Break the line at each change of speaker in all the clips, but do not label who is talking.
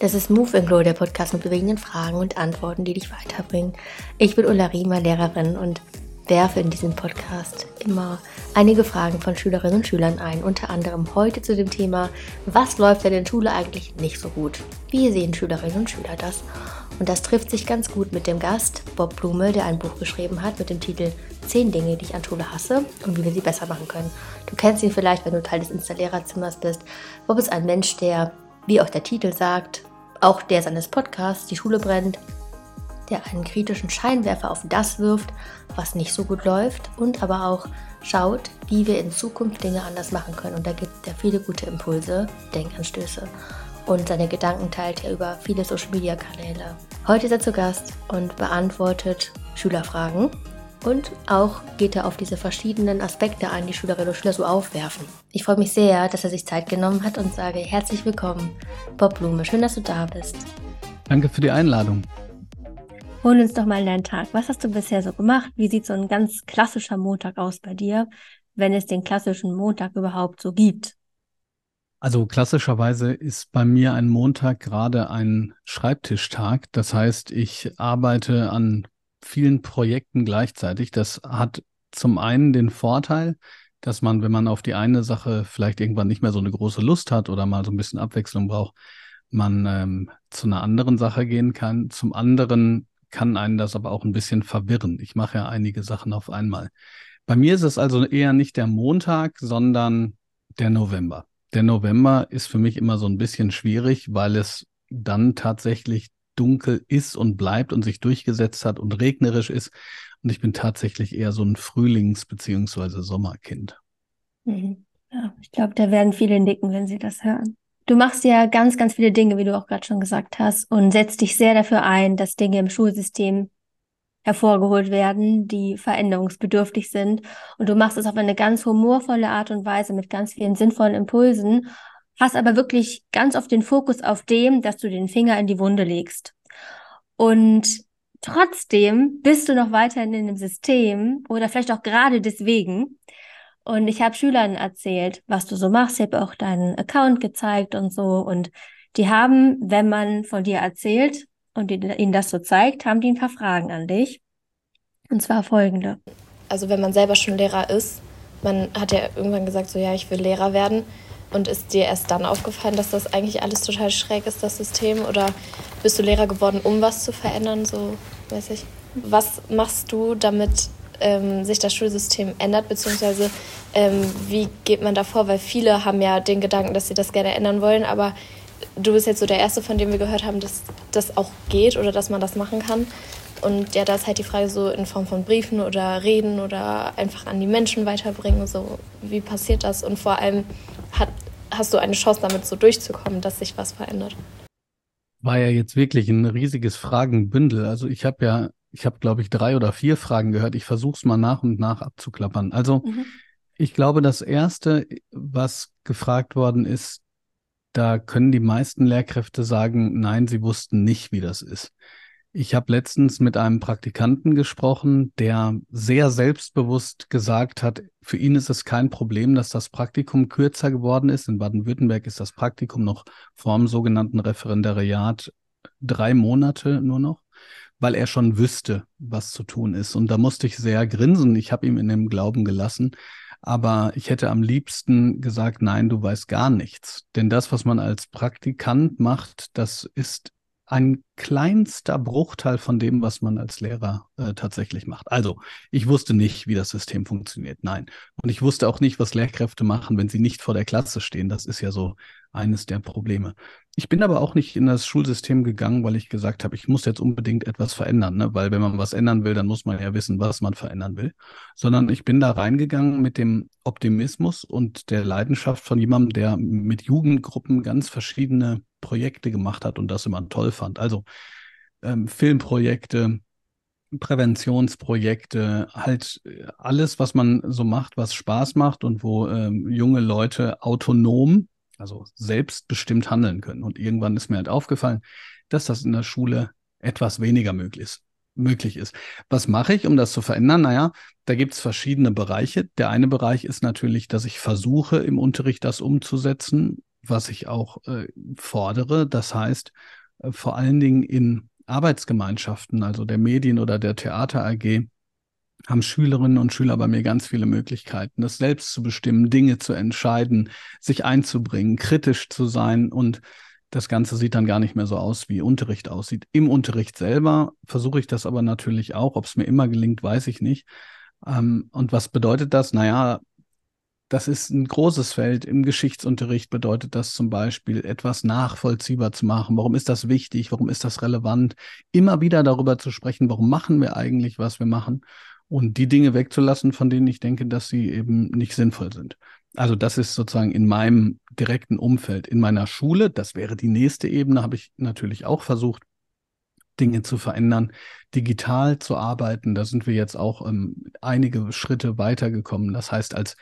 Das ist Move and Grow, der Podcast mit bewegenden Fragen und Antworten, die dich weiterbringen. Ich bin Ulla Riemer, Lehrerin und werfe in diesem Podcast immer einige Fragen von Schülerinnen und Schülern ein. Unter anderem heute zu dem Thema, was läuft denn in Schule eigentlich nicht so gut? Wie sehen Schülerinnen und Schüler das? Und das trifft sich ganz gut mit dem Gast Bob Blume, der ein Buch geschrieben hat mit dem Titel 10 Dinge, die ich an Schule hasse und wie wir sie besser machen können. Du kennst ihn vielleicht, wenn du Teil des Installiererzimmers bist. Bob ist ein Mensch, der, wie auch der Titel sagt, auch der seines Podcasts Die Schule brennt, der einen kritischen Scheinwerfer auf das wirft, was nicht so gut läuft und aber auch schaut, wie wir in Zukunft Dinge anders machen können. Und da gibt er viele gute Impulse, Denkanstöße. Und seine Gedanken teilt er über viele Social-Media-Kanäle. Heute ist er zu Gast und beantwortet Schülerfragen. Und auch geht er auf diese verschiedenen Aspekte ein, die Schülerinnen und Schüler so aufwerfen. Ich freue mich sehr, dass er sich Zeit genommen hat und sage herzlich willkommen, Bob Blume. Schön, dass du da bist.
Danke für die Einladung.
Hol uns doch mal in deinen Tag. Was hast du bisher so gemacht? Wie sieht so ein ganz klassischer Montag aus bei dir, wenn es den klassischen Montag überhaupt so gibt?
Also klassischerweise ist bei mir ein Montag gerade ein Schreibtischtag. Das heißt, ich arbeite an vielen Projekten gleichzeitig. Das hat zum einen den Vorteil, dass man, wenn man auf die eine Sache vielleicht irgendwann nicht mehr so eine große Lust hat oder mal so ein bisschen Abwechslung braucht, man ähm, zu einer anderen Sache gehen kann. Zum anderen kann einen das aber auch ein bisschen verwirren. Ich mache ja einige Sachen auf einmal. Bei mir ist es also eher nicht der Montag, sondern der November. Der November ist für mich immer so ein bisschen schwierig, weil es dann tatsächlich dunkel ist und bleibt und sich durchgesetzt hat und regnerisch ist. Und ich bin tatsächlich eher so ein Frühlings- bzw. Sommerkind.
Mhm. Ja, ich glaube, da werden viele nicken, wenn sie das hören. Du machst ja ganz, ganz viele Dinge, wie du auch gerade schon gesagt hast, und setzt dich sehr dafür ein, dass Dinge im Schulsystem hervorgeholt werden, die veränderungsbedürftig sind. Und du machst es auf eine ganz humorvolle Art und Weise mit ganz vielen sinnvollen Impulsen hast aber wirklich ganz oft den Fokus auf dem, dass du den Finger in die Wunde legst. Und trotzdem bist du noch weiterhin in dem System oder vielleicht auch gerade deswegen. Und ich habe Schülern erzählt, was du so machst. Ich habe auch deinen Account gezeigt und so. Und die haben, wenn man von dir erzählt und ihnen das so zeigt, haben die ein paar Fragen an dich. Und zwar folgende.
Also wenn man selber schon Lehrer ist, man hat ja irgendwann gesagt, so ja, ich will Lehrer werden. Und ist dir erst dann aufgefallen, dass das eigentlich alles total schräg ist, das System? Oder bist du Lehrer geworden, um was zu verändern? So, weiß ich. Was machst du, damit ähm, sich das Schulsystem ändert? Beziehungsweise, ähm, wie geht man da vor? Weil viele haben ja den Gedanken, dass sie das gerne ändern wollen, aber du bist jetzt so der Erste, von dem wir gehört haben, dass das auch geht oder dass man das machen kann. Und ja, da ist halt die Frage so in Form von Briefen oder Reden oder einfach an die Menschen weiterbringen. So, wie passiert das? Und vor allem, hat, hast du eine Chance damit so durchzukommen, dass sich was verändert?
War ja jetzt wirklich ein riesiges Fragenbündel. Also ich habe ja, ich habe glaube ich drei oder vier Fragen gehört. Ich versuche es mal nach und nach abzuklappern. Also mhm. ich glaube, das erste, was gefragt worden ist, da können die meisten Lehrkräfte sagen, nein, sie wussten nicht, wie das ist. Ich habe letztens mit einem Praktikanten gesprochen, der sehr selbstbewusst gesagt hat, für ihn ist es kein Problem, dass das Praktikum kürzer geworden ist. In Baden-Württemberg ist das Praktikum noch vor dem sogenannten Referendariat drei Monate nur noch, weil er schon wüsste, was zu tun ist. Und da musste ich sehr grinsen. Ich habe ihm in dem Glauben gelassen. Aber ich hätte am liebsten gesagt, nein, du weißt gar nichts. Denn das, was man als Praktikant macht, das ist ein kleinster Bruchteil von dem, was man als Lehrer äh, tatsächlich macht. Also, ich wusste nicht, wie das System funktioniert. Nein. Und ich wusste auch nicht, was Lehrkräfte machen, wenn sie nicht vor der Klasse stehen. Das ist ja so eines der Probleme. Ich bin aber auch nicht in das Schulsystem gegangen, weil ich gesagt habe, ich muss jetzt unbedingt etwas verändern, ne? weil wenn man was ändern will, dann muss man ja wissen, was man verändern will, sondern ich bin da reingegangen mit dem Optimismus und der Leidenschaft von jemandem, der mit Jugendgruppen ganz verschiedene Projekte gemacht hat und das immer toll fand. Also ähm, Filmprojekte, Präventionsprojekte, halt äh, alles, was man so macht, was Spaß macht und wo ähm, junge Leute autonom, also selbstbestimmt handeln können. Und irgendwann ist mir halt aufgefallen, dass das in der Schule etwas weniger möglich ist. Möglich ist. Was mache ich, um das zu verändern? Naja, da gibt es verschiedene Bereiche. Der eine Bereich ist natürlich, dass ich versuche, im Unterricht das umzusetzen, was ich auch äh, fordere. Das heißt, äh, vor allen Dingen in Arbeitsgemeinschaften, also der Medien- oder der Theater AG, haben Schülerinnen und Schüler bei mir ganz viele Möglichkeiten, das selbst zu bestimmen, Dinge zu entscheiden, sich einzubringen, kritisch zu sein und das Ganze sieht dann gar nicht mehr so aus, wie Unterricht aussieht. Im Unterricht selber versuche ich das aber natürlich auch. Ob es mir immer gelingt, weiß ich nicht. Ähm, und was bedeutet das? Naja, das ist ein großes Feld. Im Geschichtsunterricht bedeutet das zum Beispiel, etwas nachvollziehbar zu machen. Warum ist das wichtig? Warum ist das relevant? Immer wieder darüber zu sprechen, warum machen wir eigentlich, was wir machen? Und die Dinge wegzulassen, von denen ich denke, dass sie eben nicht sinnvoll sind. Also das ist sozusagen in meinem direkten Umfeld. In meiner Schule, das wäre die nächste Ebene, habe ich natürlich auch versucht, Dinge zu verändern, digital zu arbeiten. Da sind wir jetzt auch ähm, einige Schritte weitergekommen. Das heißt, als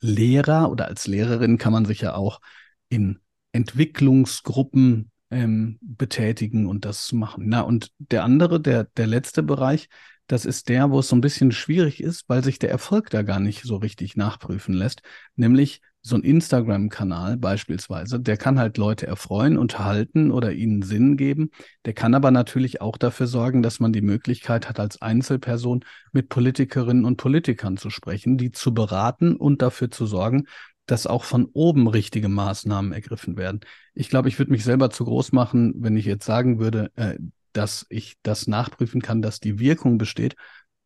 Lehrer oder als Lehrerin kann man sich ja auch in Entwicklungsgruppen ähm, betätigen und das machen. Na, und der andere, der, der letzte Bereich, das ist der, wo es so ein bisschen schwierig ist, weil sich der Erfolg da gar nicht so richtig nachprüfen lässt, nämlich so ein Instagram-Kanal beispielsweise, der kann halt Leute erfreuen, unterhalten oder ihnen Sinn geben. Der kann aber natürlich auch dafür sorgen, dass man die Möglichkeit hat, als Einzelperson mit Politikerinnen und Politikern zu sprechen, die zu beraten und dafür zu sorgen, dass auch von oben richtige Maßnahmen ergriffen werden. Ich glaube, ich würde mich selber zu groß machen, wenn ich jetzt sagen würde, äh, dass ich das nachprüfen kann, dass die Wirkung besteht.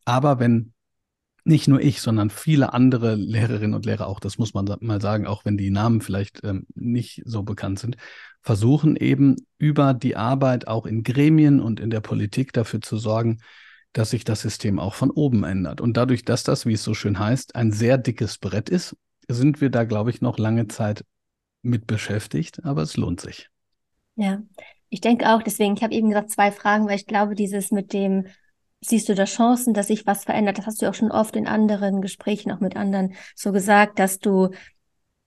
Aber wenn nicht nur ich, sondern viele andere Lehrerinnen und Lehrer auch, das muss man mal sagen, auch wenn die Namen vielleicht ähm, nicht so bekannt sind, versuchen eben über die Arbeit auch in Gremien und in der Politik dafür zu sorgen, dass sich das System auch von oben ändert. Und dadurch, dass das, wie es so schön heißt, ein sehr dickes Brett ist, sind wir da, glaube ich, noch lange Zeit mit beschäftigt, aber es lohnt sich.
Ja, ich denke auch, deswegen, ich habe eben gesagt zwei Fragen, weil ich glaube, dieses mit dem siehst du da Chancen, dass sich was verändert? Das hast du auch schon oft in anderen Gesprächen, auch mit anderen, so gesagt, dass du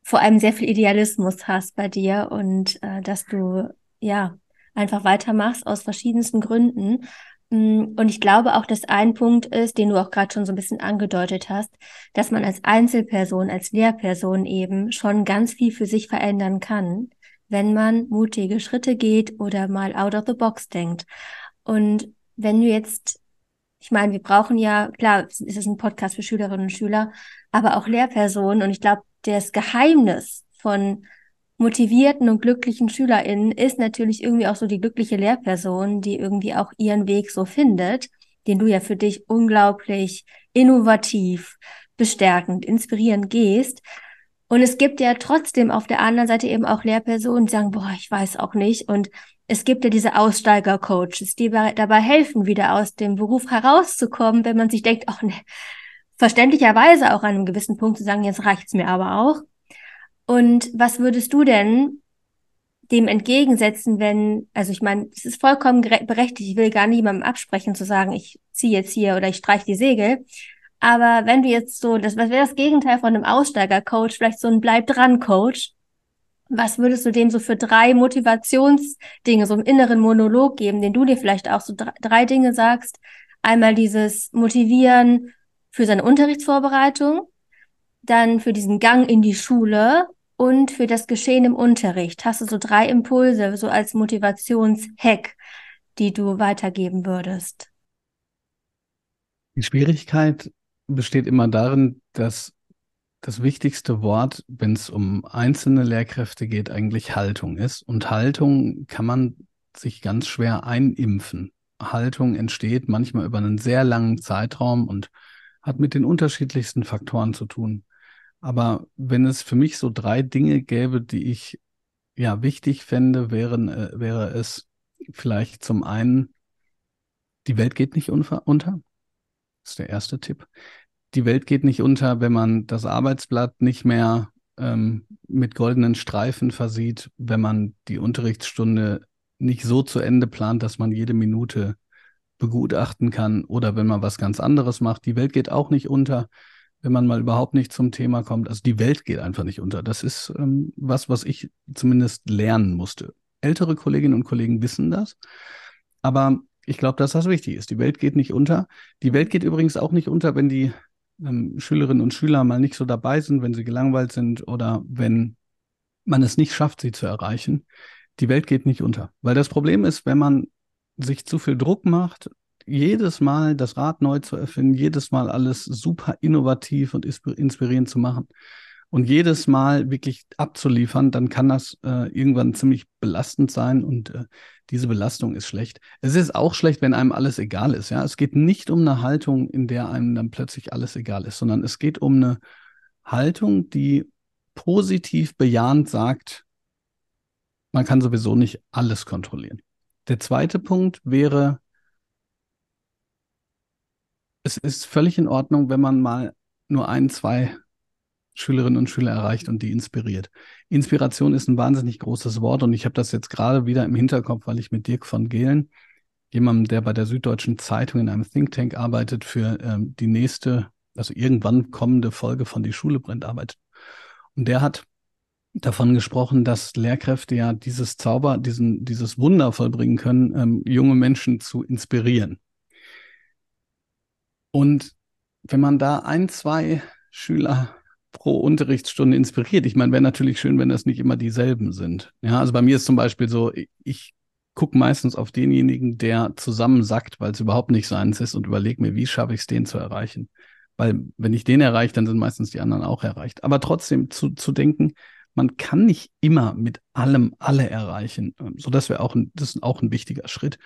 vor allem sehr viel Idealismus hast bei dir und äh, dass du ja einfach weitermachst aus verschiedensten Gründen. Mm, und ich glaube auch, dass ein Punkt ist, den du auch gerade schon so ein bisschen angedeutet hast, dass man als Einzelperson, als Lehrperson eben schon ganz viel für sich verändern kann, wenn man mutige Schritte geht oder mal out of the box denkt. Und wenn du jetzt ich meine, wir brauchen ja, klar, es ist ein Podcast für Schülerinnen und Schüler, aber auch Lehrpersonen. Und ich glaube, das Geheimnis von motivierten und glücklichen SchülerInnen ist natürlich irgendwie auch so die glückliche Lehrperson, die irgendwie auch ihren Weg so findet, den du ja für dich unglaublich innovativ, bestärkend, inspirierend gehst. Und es gibt ja trotzdem auf der anderen Seite eben auch Lehrpersonen, die sagen, boah, ich weiß auch nicht. Und es gibt ja diese Aussteiger-Coaches, die dabei helfen, wieder aus dem Beruf herauszukommen, wenn man sich denkt, ach ne, verständlicherweise auch an einem gewissen Punkt zu sagen, jetzt reicht's mir aber auch. Und was würdest du denn dem entgegensetzen, wenn, also ich meine, es ist vollkommen berechtigt, ich will gar niemandem absprechen zu sagen, ich ziehe jetzt hier oder ich streiche die Segel. Aber wenn du jetzt so, das was wäre das Gegenteil von einem Aussteiger-Coach, vielleicht so ein Bleib dran Coach, was würdest du dem so für drei Motivationsdinge, so im inneren Monolog geben, den du dir vielleicht auch so drei Dinge sagst? Einmal dieses Motivieren für seine Unterrichtsvorbereitung, dann für diesen Gang in die Schule und für das Geschehen im Unterricht. Hast du so drei Impulse, so als Motivationshack, die du weitergeben würdest?
Die Schwierigkeit besteht immer darin, dass das wichtigste Wort, wenn es um einzelne Lehrkräfte geht, eigentlich Haltung ist. Und Haltung kann man sich ganz schwer einimpfen. Haltung entsteht manchmal über einen sehr langen Zeitraum und hat mit den unterschiedlichsten Faktoren zu tun. Aber wenn es für mich so drei Dinge gäbe, die ich ja wichtig fände, wären, äh, wäre es vielleicht zum einen, die Welt geht nicht unter. Das ist der erste Tipp die Welt geht nicht unter, wenn man das Arbeitsblatt nicht mehr ähm, mit goldenen Streifen versieht, wenn man die Unterrichtsstunde nicht so zu Ende plant, dass man jede Minute begutachten kann oder wenn man was ganz anderes macht. Die Welt geht auch nicht unter, wenn man mal überhaupt nicht zum Thema kommt. Also die Welt geht einfach nicht unter. Das ist ähm, was, was ich zumindest lernen musste. Ältere Kolleginnen und Kollegen wissen das, aber ich glaube, dass das wichtig ist. Die Welt geht nicht unter. Die Welt geht übrigens auch nicht unter, wenn die ähm, Schülerinnen und Schüler mal nicht so dabei sind, wenn sie gelangweilt sind oder wenn man es nicht schafft, sie zu erreichen, die Welt geht nicht unter. Weil das Problem ist, wenn man sich zu viel Druck macht, jedes Mal das Rad neu zu erfinden, jedes Mal alles super innovativ und inspirierend zu machen und jedes Mal wirklich abzuliefern, dann kann das äh, irgendwann ziemlich belastend sein und äh, diese Belastung ist schlecht. Es ist auch schlecht, wenn einem alles egal ist. Ja, es geht nicht um eine Haltung, in der einem dann plötzlich alles egal ist, sondern es geht um eine Haltung, die positiv bejahend sagt, man kann sowieso nicht alles kontrollieren. Der zweite Punkt wäre, es ist völlig in Ordnung, wenn man mal nur ein, zwei Schülerinnen und Schüler erreicht und die inspiriert. Inspiration ist ein wahnsinnig großes Wort und ich habe das jetzt gerade wieder im Hinterkopf, weil ich mit Dirk von Gehlen, jemandem, der bei der Süddeutschen Zeitung in einem Think Tank arbeitet, für ähm, die nächste, also irgendwann kommende Folge von Die Schule brennt arbeitet. Und der hat davon gesprochen, dass Lehrkräfte ja dieses Zauber, diesen, dieses Wunder vollbringen können, ähm, junge Menschen zu inspirieren. Und wenn man da ein, zwei Schüler pro Unterrichtsstunde inspiriert, ich meine, wäre natürlich schön, wenn das nicht immer dieselben sind. Ja, also bei mir ist zum Beispiel so, ich gucke meistens auf denjenigen, der zusammensackt, weil es überhaupt nicht seins ist und überlege mir, wie schaffe ich es, den zu erreichen. Weil wenn ich den erreiche, dann sind meistens die anderen auch erreicht. Aber trotzdem zu, zu denken, man kann nicht immer mit allem alle erreichen. So, das wäre auch ein, das ist auch ein wichtiger Schritt.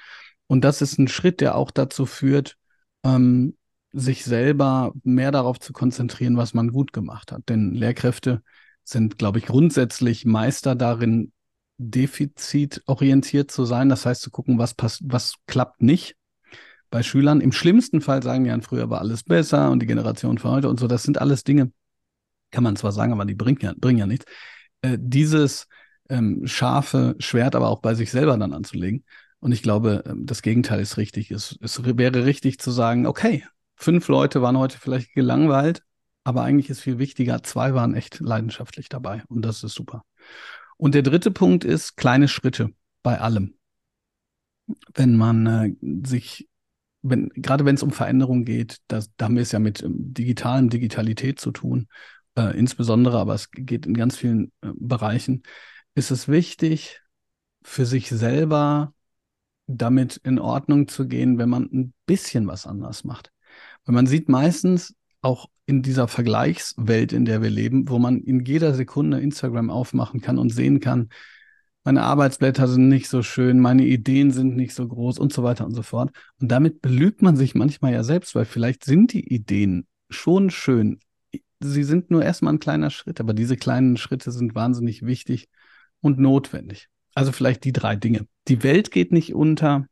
Und das ist ein Schritt, der auch dazu führt, ähm, sich selber mehr darauf zu konzentrieren, was man gut gemacht hat. Denn Lehrkräfte sind, glaube ich, grundsätzlich Meister darin, defizitorientiert zu sein. Das heißt, zu gucken, was passt, was klappt nicht. Bei Schülern im schlimmsten Fall sagen die ja, früher war alles besser und die Generation von heute und so. Das sind alles Dinge, kann man zwar sagen, aber die bringen ja, bringen ja nichts. Äh, dieses ähm, scharfe Schwert aber auch bei sich selber dann anzulegen. Und ich glaube, ähm, das Gegenteil ist richtig. Es, es wäre richtig zu sagen, okay, fünf Leute waren heute vielleicht gelangweilt, aber eigentlich ist viel wichtiger, zwei waren echt leidenschaftlich dabei und das ist super. Und der dritte Punkt ist kleine Schritte bei allem. Wenn man äh, sich, wenn, gerade wenn es um Veränderung geht, das, da haben wir es ja mit ähm, digitalen Digitalität zu tun, äh, insbesondere, aber es geht in ganz vielen äh, Bereichen, ist es wichtig, für sich selber damit in Ordnung zu gehen, wenn man ein bisschen was anders macht. Weil man sieht meistens auch in dieser Vergleichswelt, in der wir leben, wo man in jeder Sekunde Instagram aufmachen kann und sehen kann, meine Arbeitsblätter sind nicht so schön, meine Ideen sind nicht so groß und so weiter und so fort. Und damit belügt man sich manchmal ja selbst, weil vielleicht sind die Ideen schon schön. Sie sind nur erstmal ein kleiner Schritt, aber diese kleinen Schritte sind wahnsinnig wichtig und notwendig. Also vielleicht die drei Dinge. Die Welt geht nicht unter.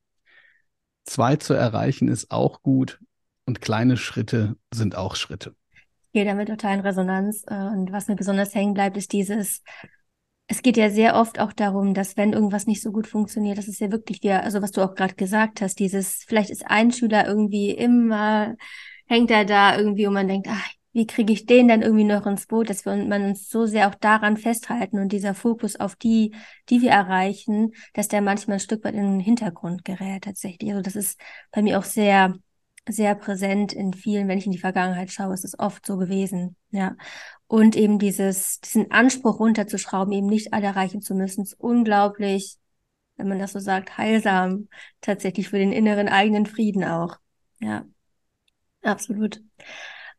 Zwei zu erreichen ist auch gut und kleine Schritte sind auch Schritte.
Ich gehe damit total in Resonanz. Äh, und was mir besonders hängen bleibt, ist dieses, es geht ja sehr oft auch darum, dass wenn irgendwas nicht so gut funktioniert, das ist ja wirklich wieder, also was du auch gerade gesagt hast, dieses, vielleicht ist ein Schüler irgendwie immer, hängt er da irgendwie und man denkt, ach, wie kriege ich den dann irgendwie noch ins Boot, dass wir man uns so sehr auch daran festhalten und dieser Fokus auf die, die wir erreichen, dass der manchmal ein Stück weit in den Hintergrund gerät tatsächlich. Also das ist bei mir auch sehr sehr präsent in vielen, wenn ich in die Vergangenheit schaue, ist es oft so gewesen, ja. Und eben dieses, diesen Anspruch runterzuschrauben, eben nicht alle erreichen zu müssen, ist unglaublich, wenn man das so sagt, heilsam, tatsächlich für den inneren eigenen Frieden auch, ja. Absolut.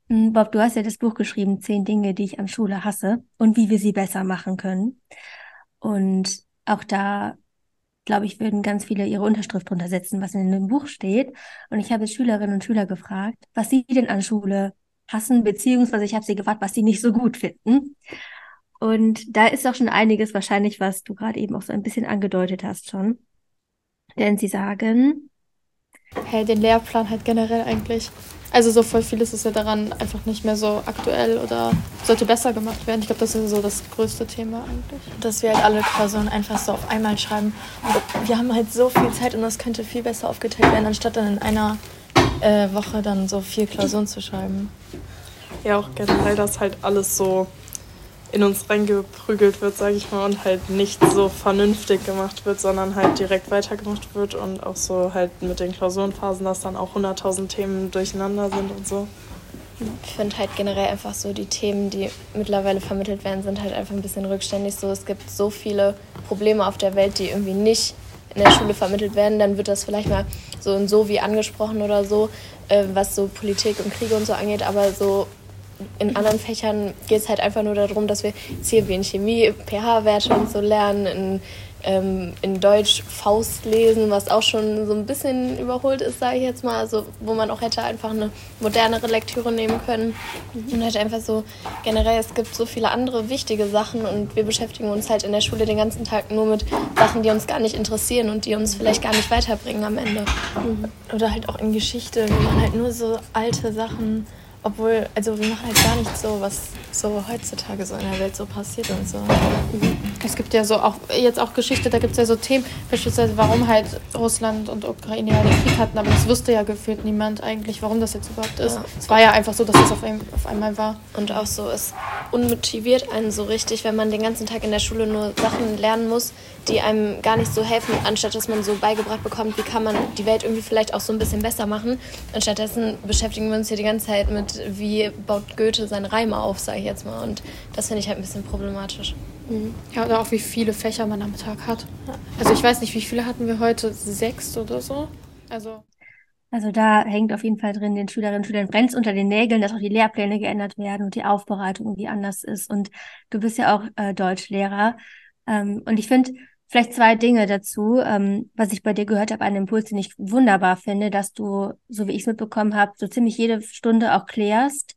Hm, Bob, du hast ja das Buch geschrieben, zehn Dinge, die ich an Schule hasse und wie wir sie besser machen können. Und auch da glaube ich, würden ganz viele ihre Unterschrift drunter setzen, was in dem Buch steht. Und ich habe Schülerinnen und Schüler gefragt, was sie denn an Schule hassen, beziehungsweise ich habe sie gefragt, was sie nicht so gut finden. Und da ist auch schon einiges wahrscheinlich, was du gerade eben auch so ein bisschen angedeutet hast schon. Denn sie sagen,
hey, den Lehrplan halt generell eigentlich. Also so voll vieles ist ja daran einfach nicht mehr so aktuell oder sollte besser gemacht werden. Ich glaube, das ist so das größte Thema eigentlich. Dass wir halt alle Klausuren einfach so auf einmal schreiben. Und wir haben halt so viel Zeit und das könnte viel besser aufgeteilt werden, anstatt dann in einer äh, Woche dann so vier Klausuren zu schreiben.
Ja, auch generell, dass halt alles so in uns reingeprügelt wird, sage ich mal, und halt nicht so vernünftig gemacht wird, sondern halt direkt weitergemacht wird und auch so halt mit den Klausurenphasen, dass dann auch 100.000 Themen durcheinander sind und so.
Ich finde halt generell einfach so, die Themen, die mittlerweile vermittelt werden, sind halt einfach ein bisschen rückständig. So, es gibt so viele Probleme auf der Welt, die irgendwie nicht in der Schule vermittelt werden. Dann wird das vielleicht mal so und so wie angesprochen oder so, äh, was so Politik und Kriege und so angeht. Aber so in anderen Fächern geht es halt einfach nur darum, dass wir jetzt hier wie in Chemie pH-Werte und so lernen, in ähm, in Deutsch Faust lesen, was auch schon so ein bisschen überholt ist, sage ich jetzt mal. Also wo man auch hätte einfach eine modernere Lektüre nehmen können. Und halt einfach so generell, es gibt so viele andere wichtige Sachen und wir beschäftigen uns halt in der Schule den ganzen Tag nur mit Sachen, die uns gar nicht interessieren und die uns vielleicht gar nicht weiterbringen am Ende.
Mhm. Oder halt auch in Geschichte, wo man halt nur so alte Sachen obwohl, also wir machen halt gar nicht so, was so heutzutage so in der Welt so passiert und so. Es gibt ja so auch, jetzt auch Geschichte, da gibt es ja so Themen, beispielsweise warum halt Russland und Ukraine ja den Krieg hatten, aber das wusste ja gefühlt niemand eigentlich, warum das jetzt überhaupt ist. Ja. Es war ja einfach so, dass es auf, ein, auf einmal war.
Und auch so, es unmotiviert einen so richtig, wenn man den ganzen Tag in der Schule nur Sachen lernen muss, die einem gar nicht so helfen, anstatt dass man so beigebracht bekommt, wie kann man die Welt irgendwie vielleicht auch so ein bisschen besser machen. Und stattdessen beschäftigen wir uns hier die ganze Zeit mit, wie baut Goethe seine Reime auf, sage ich jetzt mal. Und das finde ich halt ein bisschen problematisch.
Mhm. Ja, oder auch wie viele Fächer man am Tag hat. Also ich weiß nicht, wie viele hatten wir heute? Sechs oder so? Also.
Also da hängt auf jeden Fall drin, den Schülerinnen und Schülern brennt unter den Nägeln, dass auch die Lehrpläne geändert werden und die Aufbereitung irgendwie anders ist. Und du bist ja auch äh, Deutschlehrer. Ähm, und ich finde, Vielleicht zwei Dinge dazu, ähm, was ich bei dir gehört habe, einen Impuls, den ich wunderbar finde, dass du, so wie ich es mitbekommen habe, so ziemlich jede Stunde auch klärst,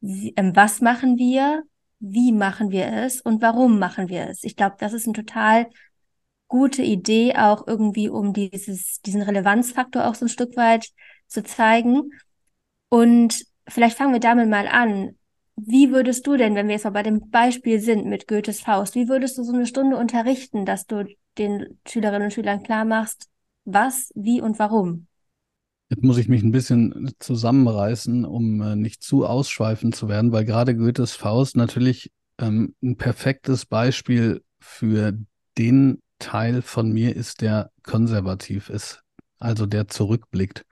wie, ähm, was machen wir, wie machen wir es und warum machen wir es. Ich glaube, das ist eine total gute Idee, auch irgendwie, um dieses, diesen Relevanzfaktor auch so ein Stück weit zu zeigen. Und vielleicht fangen wir damit mal an. Wie würdest du denn, wenn wir jetzt mal bei dem Beispiel sind mit Goethes Faust, wie würdest du so eine Stunde unterrichten, dass du den Schülerinnen und Schülern klar machst, was, wie und warum?
Jetzt muss ich mich ein bisschen zusammenreißen, um äh, nicht zu ausschweifend zu werden, weil gerade Goethes Faust natürlich ähm, ein perfektes Beispiel für den Teil von mir ist, der konservativ ist, also der zurückblickt.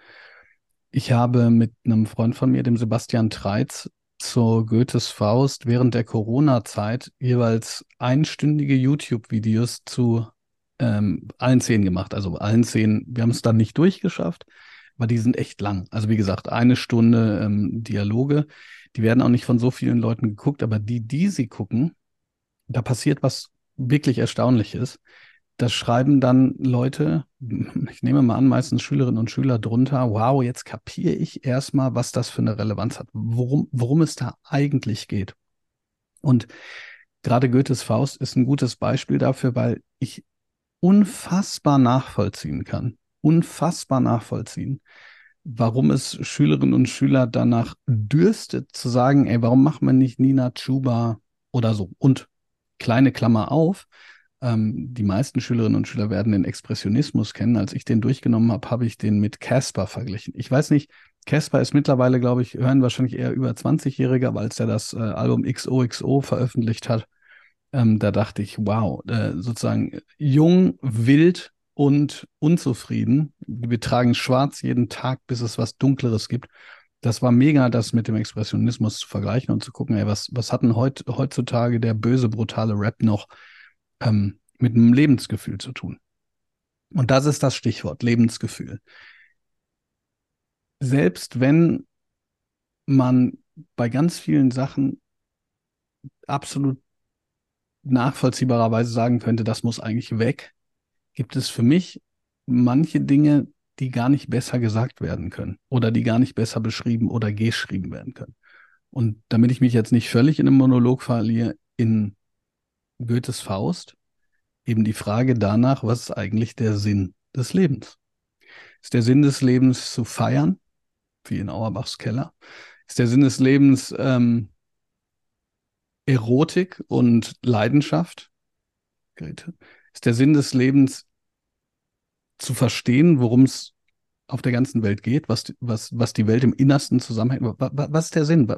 Ich habe mit einem Freund von mir, dem Sebastian Treitz, zur Goethes Faust während der Corona-Zeit jeweils einstündige YouTube-Videos zu ähm, allen Szenen gemacht. Also allen Szenen, wir haben es dann nicht durchgeschafft, aber die sind echt lang. Also wie gesagt, eine Stunde ähm, Dialoge. Die werden auch nicht von so vielen Leuten geguckt, aber die, die sie gucken, da passiert was wirklich Erstaunliches da schreiben dann Leute, ich nehme mal an, meistens Schülerinnen und Schüler drunter, wow, jetzt kapiere ich erstmal, was das für eine Relevanz hat, worum, worum es da eigentlich geht. Und gerade Goethes Faust ist ein gutes Beispiel dafür, weil ich unfassbar nachvollziehen kann, unfassbar nachvollziehen, warum es Schülerinnen und Schüler danach dürstet zu sagen, ey, warum macht man nicht Nina Chuba oder so? Und kleine Klammer auf, ähm, die meisten Schülerinnen und Schüler werden den Expressionismus kennen. Als ich den durchgenommen habe, habe ich den mit Casper verglichen. Ich weiß nicht, Casper ist mittlerweile, glaube ich, hören wahrscheinlich eher über 20-Jährige, aber als er das äh, Album XOXO veröffentlicht hat, ähm, da dachte ich, wow, äh, sozusagen jung, wild und unzufrieden. Wir tragen schwarz jeden Tag, bis es was Dunkleres gibt. Das war mega, das mit dem Expressionismus zu vergleichen und zu gucken, ey, was, was hat denn heut, heutzutage der böse, brutale Rap noch? Ähm, mit einem Lebensgefühl zu tun. Und das ist das Stichwort, Lebensgefühl. Selbst wenn man bei ganz vielen Sachen absolut nachvollziehbarerweise sagen könnte, das muss eigentlich weg, gibt es für mich manche Dinge, die gar nicht besser gesagt werden können oder die gar nicht besser beschrieben oder geschrieben werden können. Und damit ich mich jetzt nicht völlig in einem Monolog verliere, in Goethes Faust eben die Frage danach, was ist eigentlich der Sinn des Lebens? Ist der Sinn des Lebens zu feiern, wie in Auerbachs Keller? Ist der Sinn des Lebens ähm, Erotik und Leidenschaft? Grete. Ist der Sinn des Lebens zu verstehen, worum es auf der ganzen Welt geht, was, was, was die Welt im Innersten zusammenhängt? Was ist der Sinn?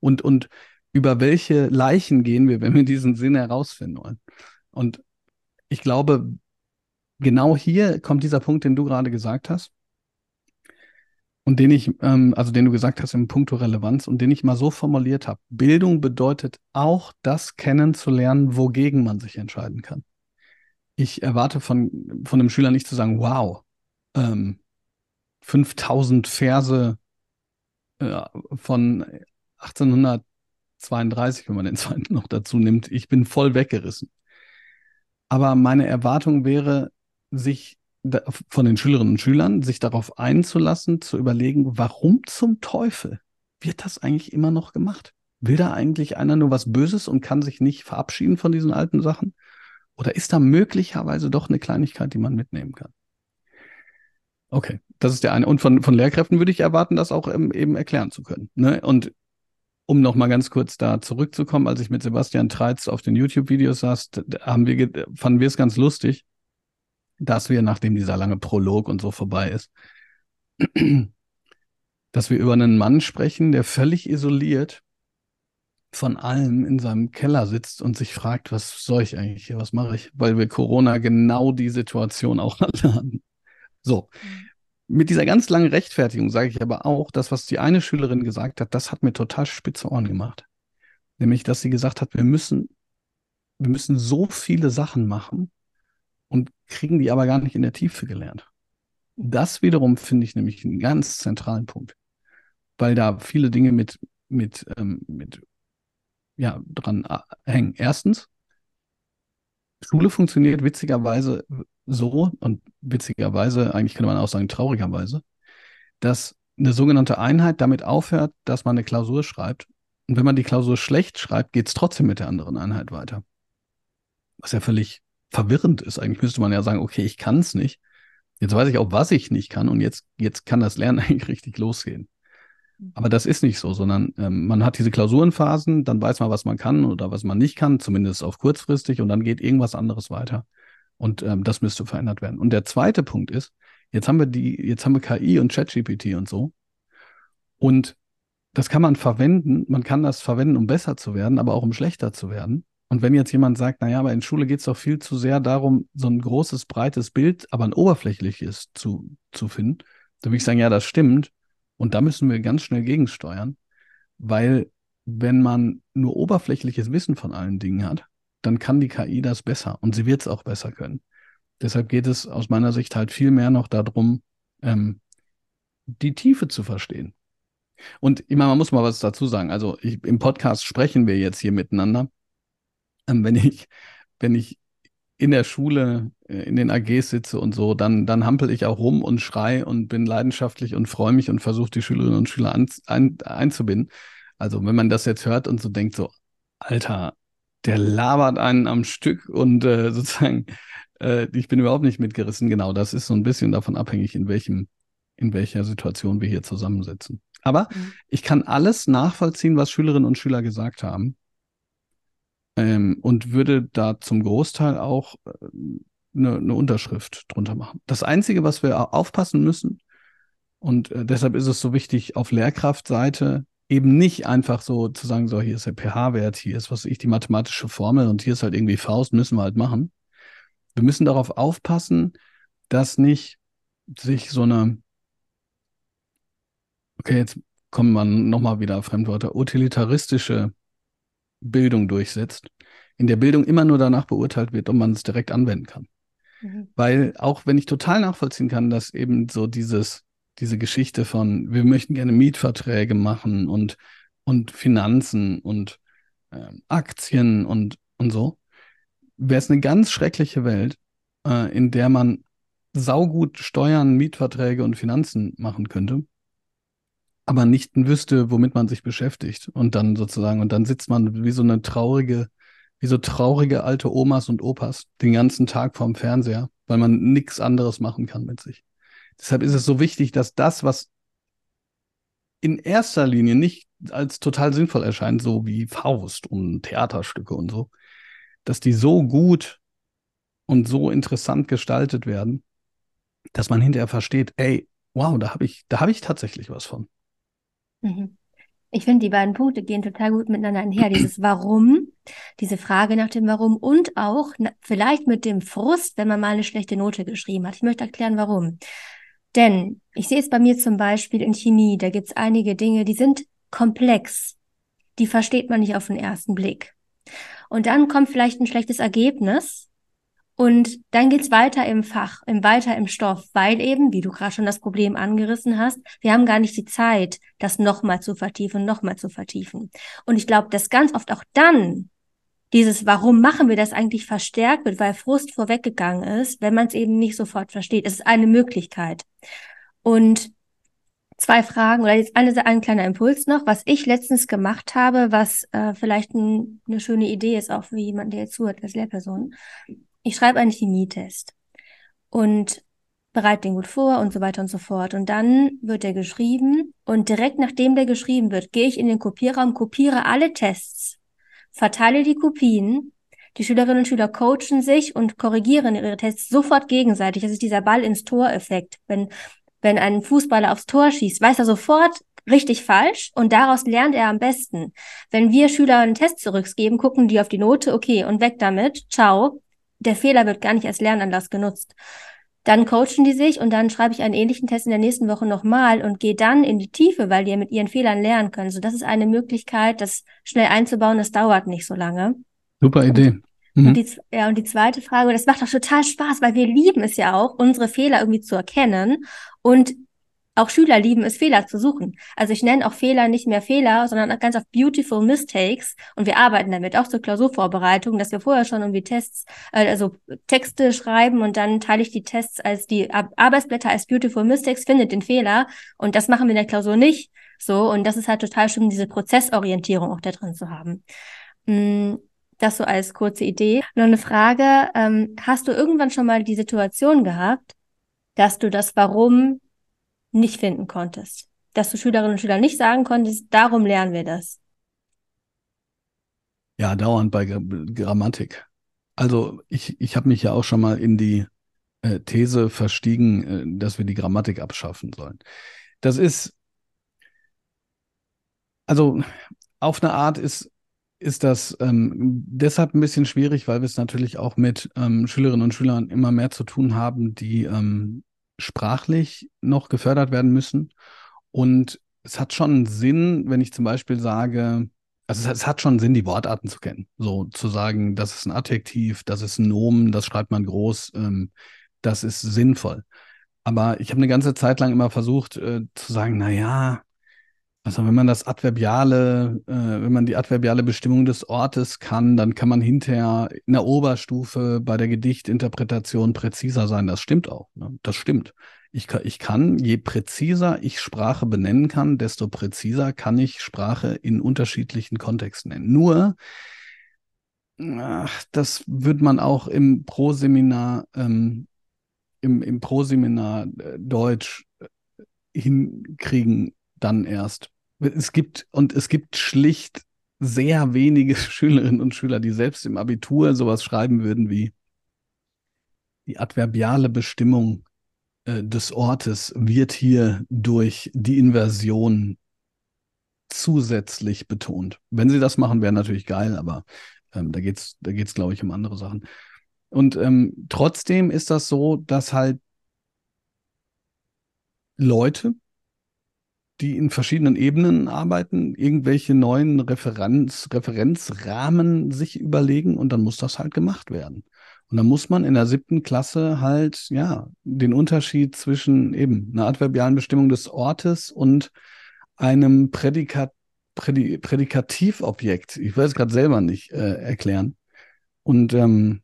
Und, und über welche Leichen gehen wir, wenn wir diesen Sinn herausfinden wollen? Und ich glaube, genau hier kommt dieser Punkt, den du gerade gesagt hast. und den ich, ähm, also den du gesagt hast im Punkto Relevanz und den ich mal so formuliert habe. Bildung bedeutet auch das kennenzulernen, wogegen man sich entscheiden kann. Ich erwarte von, von einem Schüler nicht zu sagen, wow, ähm, 5000 Verse äh, von 1832, wenn man den zweiten noch dazu nimmt. Ich bin voll weggerissen. Aber meine Erwartung wäre, sich von den Schülerinnen und Schülern, sich darauf einzulassen, zu überlegen, warum zum Teufel wird das eigentlich immer noch gemacht? Will da eigentlich einer nur was Böses und kann sich nicht verabschieden von diesen alten Sachen? Oder ist da möglicherweise doch eine Kleinigkeit, die man mitnehmen kann? Okay, das ist der eine. Und von, von Lehrkräften würde ich erwarten, das auch ähm, eben erklären zu können. Ne? Und um noch mal ganz kurz da zurückzukommen, als ich mit Sebastian Treitz auf den YouTube-Videos saß, haben wir, fanden wir es ganz lustig, dass wir, nachdem dieser lange Prolog und so vorbei ist, dass wir über einen Mann sprechen, der völlig isoliert von allem in seinem Keller sitzt und sich fragt, was soll ich eigentlich hier, was mache ich? Weil wir Corona genau die Situation auch alle hatten. So. Mit dieser ganz langen Rechtfertigung sage ich aber auch, das, was die eine Schülerin gesagt hat, das hat mir total spitze Ohren gemacht. Nämlich, dass sie gesagt hat, wir müssen, wir müssen so viele Sachen machen, und kriegen die aber gar nicht in der Tiefe gelernt. Das wiederum finde ich nämlich einen ganz zentralen Punkt, weil da viele Dinge mit, mit, ähm, mit ja, dran äh, hängen. Erstens, Schule funktioniert witzigerweise so und witzigerweise, eigentlich könnte man auch sagen traurigerweise, dass eine sogenannte Einheit damit aufhört, dass man eine Klausur schreibt. Und wenn man die Klausur schlecht schreibt, geht es trotzdem mit der anderen Einheit weiter. Was ja völlig verwirrend ist. Eigentlich müsste man ja sagen, okay, ich kann es nicht. Jetzt weiß ich auch, was ich nicht kann und jetzt, jetzt kann das Lernen eigentlich richtig losgehen. Aber das ist nicht so, sondern ähm, man hat diese Klausurenphasen, dann weiß man, was man kann oder was man nicht kann, zumindest auf kurzfristig, und dann geht irgendwas anderes weiter. Und ähm, das müsste verändert werden. Und der zweite Punkt ist, jetzt haben wir die, jetzt haben wir KI und ChatGPT und so. Und das kann man verwenden, man kann das verwenden, um besser zu werden, aber auch um schlechter zu werden. Und wenn jetzt jemand sagt, naja, aber in Schule geht es doch viel zu sehr darum, so ein großes, breites Bild, aber ein oberflächliches zu, zu finden, dann würde ich sagen, ja, das stimmt. Und da müssen wir ganz schnell gegensteuern, weil wenn man nur oberflächliches Wissen von allen Dingen hat, dann kann die KI das besser und sie wird es auch besser können. Deshalb geht es aus meiner Sicht halt viel mehr noch darum, ähm, die Tiefe zu verstehen. Und ich meine, man muss mal was dazu sagen. Also ich, im Podcast sprechen wir jetzt hier miteinander. Ähm, wenn ich, wenn ich in der Schule, äh, in den AGs sitze und so, dann, dann hampel ich auch rum und schrei und bin leidenschaftlich und freue mich und versuche die Schülerinnen und Schüler an, ein, einzubinden. Also wenn man das jetzt hört und so denkt, so, Alter, der labert einen am Stück und äh, sozusagen, äh, ich bin überhaupt nicht mitgerissen. Genau, das ist so ein bisschen davon abhängig, in welchem, in welcher Situation wir hier zusammensitzen. Aber mhm. ich kann alles nachvollziehen, was Schülerinnen und Schüler gesagt haben ähm, und würde da zum Großteil auch eine, äh, eine Unterschrift drunter machen. Das Einzige, was wir aufpassen müssen, und äh, deshalb ist es so wichtig, auf Lehrkraftseite eben nicht einfach so zu sagen, so, hier ist der pH-Wert, hier ist, was ich, die mathematische Formel und hier ist halt irgendwie Faust, müssen wir halt machen. Wir müssen darauf aufpassen, dass nicht sich so eine, okay, jetzt kommen wir nochmal wieder Fremdwörter, utilitaristische Bildung durchsetzt, in der Bildung immer nur danach beurteilt wird, ob man es direkt anwenden kann. Mhm. Weil auch wenn ich total nachvollziehen kann, dass eben so dieses, diese Geschichte von, wir möchten gerne Mietverträge machen und, und Finanzen und äh, Aktien und, und so, wäre es eine ganz schreckliche Welt, äh, in der man saugut Steuern, Mietverträge und Finanzen machen könnte aber nicht wüsste, womit man sich beschäftigt. Und dann sozusagen, und dann sitzt man wie so eine traurige, wie so traurige alte Omas und Opas den ganzen Tag vorm Fernseher, weil man nichts anderes machen kann mit sich. Deshalb ist es so wichtig, dass das, was in erster Linie nicht als total sinnvoll erscheint, so wie Faust und Theaterstücke und so, dass die so gut und so interessant gestaltet werden, dass man hinterher versteht, ey, wow, da habe ich, da habe ich tatsächlich was von.
Mhm. Ich finde, die beiden Punkte gehen total gut miteinander einher. Dieses Warum, diese Frage nach dem Warum und auch na, vielleicht mit dem Frust, wenn man mal eine schlechte Note geschrieben hat. Ich möchte erklären, warum. Denn ich sehe es bei mir zum Beispiel in Chemie, da gibt es einige Dinge, die sind komplex. Die versteht man nicht auf den ersten Blick. Und dann kommt vielleicht ein schlechtes Ergebnis und dann geht's weiter im Fach, im weiter im Stoff, weil eben, wie du gerade schon das Problem angerissen hast, wir haben gar nicht die Zeit, das nochmal zu vertiefen, nochmal zu vertiefen. Und ich glaube, dass ganz oft auch dann dieses, warum machen wir das eigentlich verstärkt wird, weil Frust vorweggegangen ist, wenn man es eben nicht sofort versteht. Es ist eine Möglichkeit. Und zwei Fragen oder jetzt eine, ein kleiner Impuls noch, was ich letztens gemacht habe, was äh, vielleicht ein, eine schöne Idee ist, auch für jemanden, der jetzt zuhört als Lehrperson. Ich schreibe einen Chemietest und bereite den gut vor und so weiter und so fort. Und dann wird er geschrieben und direkt nachdem der geschrieben wird, gehe ich in den Kopierraum, kopiere alle Tests verteile die Kopien. Die Schülerinnen und Schüler coachen sich und korrigieren ihre Tests sofort gegenseitig. Das ist dieser Ball ins Tor-Effekt. Wenn, wenn ein Fußballer aufs Tor schießt, weiß er sofort richtig falsch und daraus lernt er am besten. Wenn wir Schüler einen Test zurückgeben, gucken die auf die Note, okay, und weg damit, ciao. Der Fehler wird gar nicht als Lernanlass genutzt. Dann coachen die sich und dann schreibe ich einen ähnlichen Test in der nächsten Woche nochmal und gehe dann in die Tiefe, weil die mit ihren Fehlern lernen können. So, das ist eine Möglichkeit, das schnell einzubauen. Das dauert nicht so lange.
Super Idee.
Mhm. Und die, ja, und die zweite Frage, das macht auch total Spaß, weil wir lieben es ja auch, unsere Fehler irgendwie zu erkennen und auch Schüler lieben es, Fehler zu suchen. Also ich nenne auch Fehler nicht mehr Fehler, sondern ganz auf beautiful mistakes. Und wir arbeiten damit auch zur Klausurvorbereitung, dass wir vorher schon irgendwie Tests, äh, also Texte schreiben und dann teile ich die Tests als die Arbeitsblätter als beautiful mistakes, findet den Fehler. Und das machen wir in der Klausur nicht. So. Und das ist halt total schön, diese Prozessorientierung auch da drin zu haben. Mm, das so als kurze Idee. Noch eine Frage. Ähm, hast du irgendwann schon mal die Situation gehabt, dass du das Warum nicht finden konntest. Dass du Schülerinnen und Schülern nicht sagen konntest, darum lernen wir das.
Ja, dauernd bei Grammatik. Also ich, ich habe mich ja auch schon mal in die äh, These verstiegen, äh, dass wir die Grammatik abschaffen sollen. Das ist, also auf eine Art ist, ist das ähm, deshalb ein bisschen schwierig, weil wir es natürlich auch mit ähm, Schülerinnen und Schülern immer mehr zu tun haben, die ähm, sprachlich noch gefördert werden müssen. Und es hat schon Sinn, wenn ich zum Beispiel sage, also es hat, es hat schon Sinn, die Wortarten zu kennen. So zu sagen, das ist ein Adjektiv, das ist ein Nomen, das schreibt man groß, ähm, das ist sinnvoll. Aber ich habe eine ganze Zeit lang immer versucht äh, zu sagen, na ja, also wenn man das Adverbiale, äh, wenn man die adverbiale Bestimmung des Ortes kann, dann kann man hinterher in der Oberstufe bei der Gedichtinterpretation präziser sein. Das stimmt auch. Ne? Das stimmt. Ich kann, ich kann, je präziser ich Sprache benennen kann, desto präziser kann ich Sprache in unterschiedlichen Kontexten nennen. Nur, ach, das wird man auch im Proseminar, ähm, im, im Proseminar äh, Deutsch äh, hinkriegen dann erst. Es gibt, und es gibt schlicht sehr wenige Schülerinnen und Schüler, die selbst im Abitur sowas schreiben würden wie die adverbiale Bestimmung äh, des Ortes wird hier durch die Inversion zusätzlich betont. Wenn sie das machen, wäre natürlich geil, aber ähm, da geht es, da geht's, glaube ich, um andere Sachen. Und ähm, trotzdem ist das so, dass halt Leute, die in verschiedenen Ebenen arbeiten, irgendwelche neuen Referenz, Referenzrahmen sich überlegen und dann muss das halt gemacht werden. Und dann muss man in der siebten Klasse halt, ja, den Unterschied zwischen eben einer adverbialen Bestimmung des Ortes und einem Prädikat, Prädi, Prädikativobjekt, ich weiß es gerade selber nicht äh, erklären. Und ähm,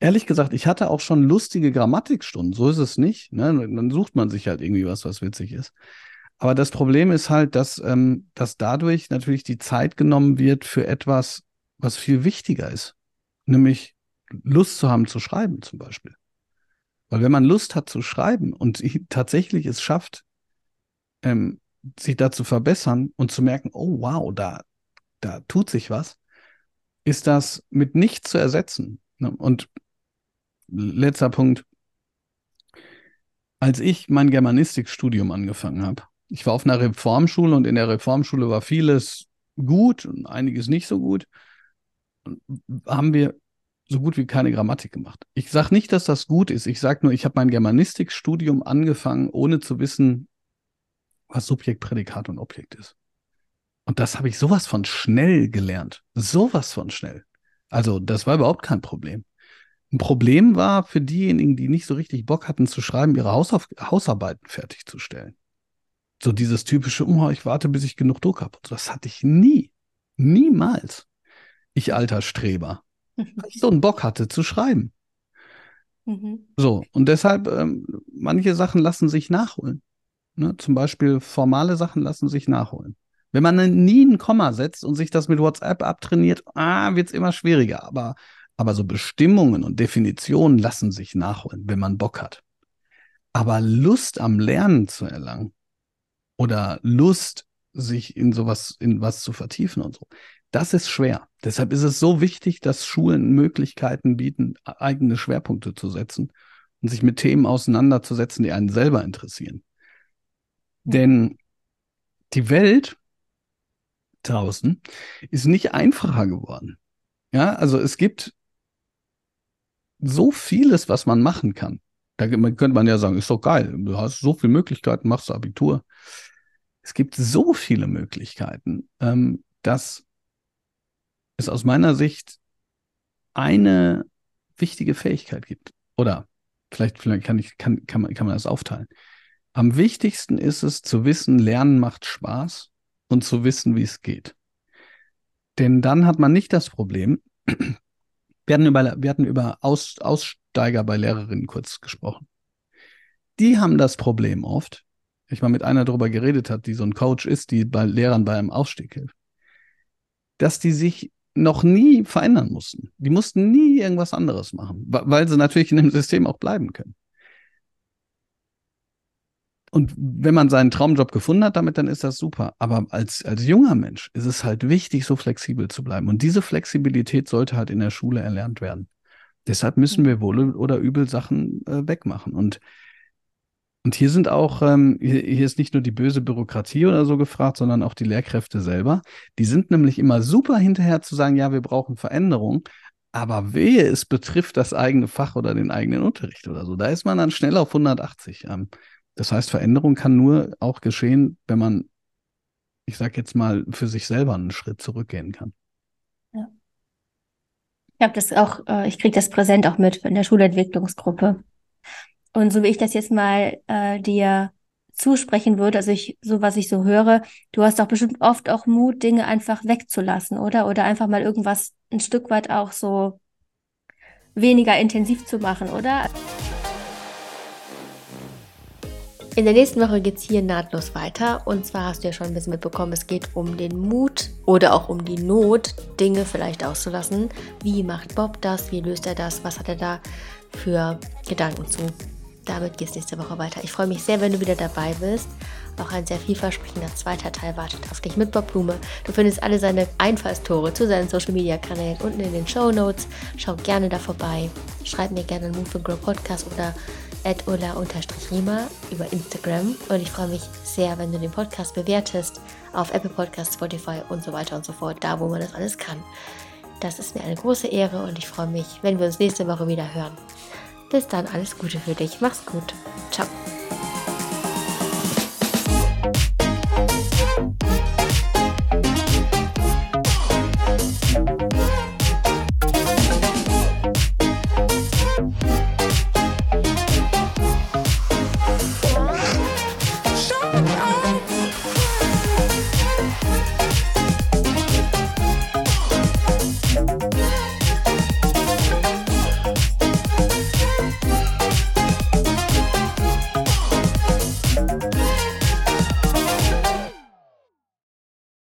ehrlich gesagt, ich hatte auch schon lustige Grammatikstunden, so ist es nicht. Ne? Dann sucht man sich halt irgendwie was, was witzig ist. Aber das Problem ist halt, dass, ähm, dass dadurch natürlich die Zeit genommen wird für etwas, was viel wichtiger ist. Nämlich Lust zu haben zu schreiben zum Beispiel. Weil wenn man Lust hat zu schreiben und tatsächlich es schafft, ähm, sich da zu verbessern und zu merken, oh wow, da, da tut sich was, ist das mit nichts zu ersetzen. Ne? Und letzter Punkt. Als ich mein Germanistikstudium angefangen habe, ich war auf einer Reformschule und in der Reformschule war vieles gut und einiges nicht so gut. Und haben wir so gut wie keine Grammatik gemacht. Ich sage nicht, dass das gut ist. Ich sage nur, ich habe mein Germanistikstudium angefangen, ohne zu wissen, was Subjekt, Prädikat und Objekt ist. Und das habe ich sowas von schnell gelernt. Sowas von schnell. Also, das war überhaupt kein Problem. Ein Problem war für diejenigen, die nicht so richtig Bock hatten zu schreiben, ihre Hausauf Hausarbeiten fertigzusstellen. So dieses typische, oh, ich warte, bis ich genug Druck habe. Das hatte ich nie. Niemals. Ich alter Streber. Weil ich so einen Bock hatte zu schreiben. Mhm. So, und deshalb, ähm, manche Sachen lassen sich nachholen. Ne? Zum Beispiel formale Sachen lassen sich nachholen. Wenn man nie ein Komma setzt und sich das mit WhatsApp abtrainiert, ah, wird es immer schwieriger. Aber, aber so Bestimmungen und Definitionen lassen sich nachholen, wenn man Bock hat. Aber Lust am Lernen zu erlangen oder Lust, sich in sowas, in was zu vertiefen und so, das ist schwer. Deshalb ist es so wichtig, dass Schulen Möglichkeiten bieten, eigene Schwerpunkte zu setzen und sich mit Themen auseinanderzusetzen, die einen selber interessieren. Denn die Welt draußen ist nicht einfacher geworden. Ja, also es gibt so vieles, was man machen kann. Da könnte man ja sagen, ist doch geil, du hast so viele Möglichkeiten, machst Abitur. Es gibt so viele Möglichkeiten, ähm, dass es aus meiner Sicht eine wichtige Fähigkeit gibt. Oder vielleicht, vielleicht kann, ich, kann, kann, man, kann man das aufteilen. Am wichtigsten ist es zu wissen, Lernen macht Spaß und zu wissen, wie es geht. Denn dann hat man nicht das Problem, wir hatten über, wir hatten über Aus, Aussteiger bei Lehrerinnen kurz gesprochen. Die haben das Problem oft, ich mal mit einer darüber geredet hat, die so ein Coach ist, die bei Lehrern bei einem Ausstieg hilft, dass die sich noch nie verändern mussten. Die mussten nie irgendwas anderes machen, weil sie natürlich in dem System auch bleiben können. Und wenn man seinen Traumjob gefunden hat, damit, dann ist das super. Aber als, als junger Mensch ist es halt wichtig, so flexibel zu bleiben. Und diese Flexibilität sollte halt in der Schule erlernt werden. Deshalb müssen wir wohl oder übel Sachen äh, wegmachen. Und, und hier sind auch, ähm, hier, hier ist nicht nur die böse Bürokratie oder so gefragt, sondern auch die Lehrkräfte selber. Die sind nämlich immer super hinterher zu sagen, ja, wir brauchen Veränderung. Aber wehe, es betrifft das eigene Fach oder den eigenen Unterricht oder so. Da ist man dann schnell auf 180. Ähm, das heißt, Veränderung kann nur auch geschehen, wenn man, ich sag jetzt mal, für sich selber einen Schritt zurückgehen kann.
Ich habe das auch, äh, ich kriege das präsent auch mit in der Schulentwicklungsgruppe. Und so wie ich das jetzt mal äh, dir zusprechen würde, also ich, so was ich so höre, du hast doch bestimmt oft auch Mut, Dinge einfach wegzulassen, oder? Oder einfach mal irgendwas ein Stück weit auch so weniger intensiv zu machen, oder? In der nächsten Woche geht es hier nahtlos weiter. Und zwar hast du ja schon ein bisschen mitbekommen, es geht um den Mut oder auch um die Not, Dinge vielleicht auszulassen. Wie macht Bob das? Wie löst er das? Was hat er da für Gedanken zu? Damit geht es nächste Woche weiter. Ich freue mich sehr, wenn du wieder dabei bist. Auch ein sehr vielversprechender zweiter Teil wartet auf dich mit Bob Blume. Du findest alle seine Einfallstore zu seinen Social Media Kanälen unten in den Show Notes. Schau gerne da vorbei. Schreib mir gerne einen Move and Grow Podcast oder at ulla-rima über Instagram. Und ich freue mich sehr, wenn du den Podcast bewertest auf Apple Podcasts, Spotify und so weiter und so fort, da wo man das alles kann. Das ist mir eine große Ehre und ich freue mich, wenn wir uns nächste Woche wieder hören. Bis dann, alles Gute für dich. Mach's gut. Ciao.